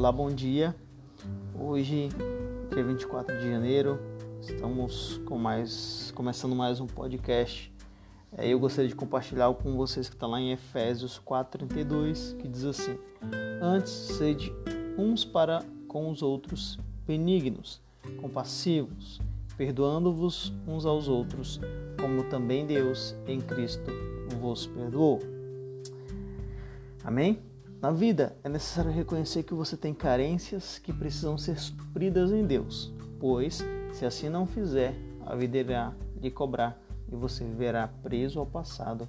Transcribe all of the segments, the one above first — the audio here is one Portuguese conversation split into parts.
Olá, bom dia. Hoje, dia 24 de janeiro, estamos com mais, começando mais um podcast. É, eu gostaria de compartilhar com vocês que está lá em Efésios 4:32, que diz assim: Antes sede uns para com os outros benignos, compassivos, perdoando-vos uns aos outros, como também Deus em Cristo vos perdoou. Amém? Na vida é necessário reconhecer que você tem carências que precisam ser supridas em Deus, pois se assim não fizer, a vida irá lhe cobrar e você viverá preso ao passado,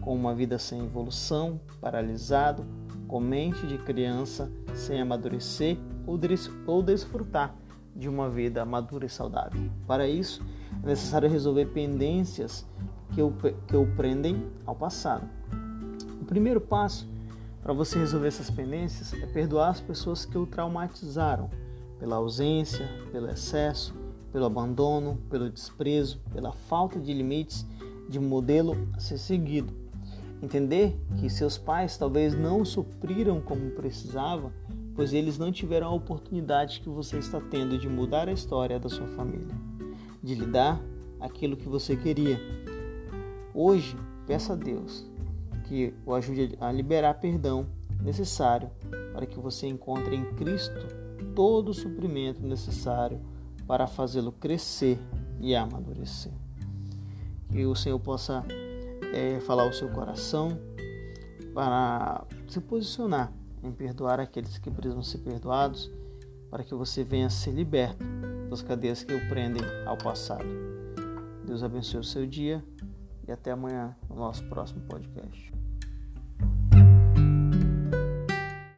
com uma vida sem evolução, paralisado, com mente de criança, sem amadurecer ou desfrutar de uma vida madura e saudável. Para isso, é necessário resolver pendências que o, que o prendem ao passado. O primeiro passo para você resolver essas pendências é perdoar as pessoas que o traumatizaram pela ausência, pelo excesso, pelo abandono, pelo desprezo, pela falta de limites de modelo a ser seguido. Entender que seus pais talvez não supriram como precisava, pois eles não tiveram a oportunidade que você está tendo de mudar a história da sua família, de lhe dar aquilo que você queria. Hoje, peça a Deus que o ajude a liberar perdão necessário para que você encontre em Cristo todo o suprimento necessário para fazê-lo crescer e amadurecer. Que o Senhor possa é, falar o seu coração para se posicionar em perdoar aqueles que precisam ser perdoados, para que você venha ser liberto das cadeias que o prendem ao passado. Deus abençoe o seu dia e até amanhã no nosso próximo podcast.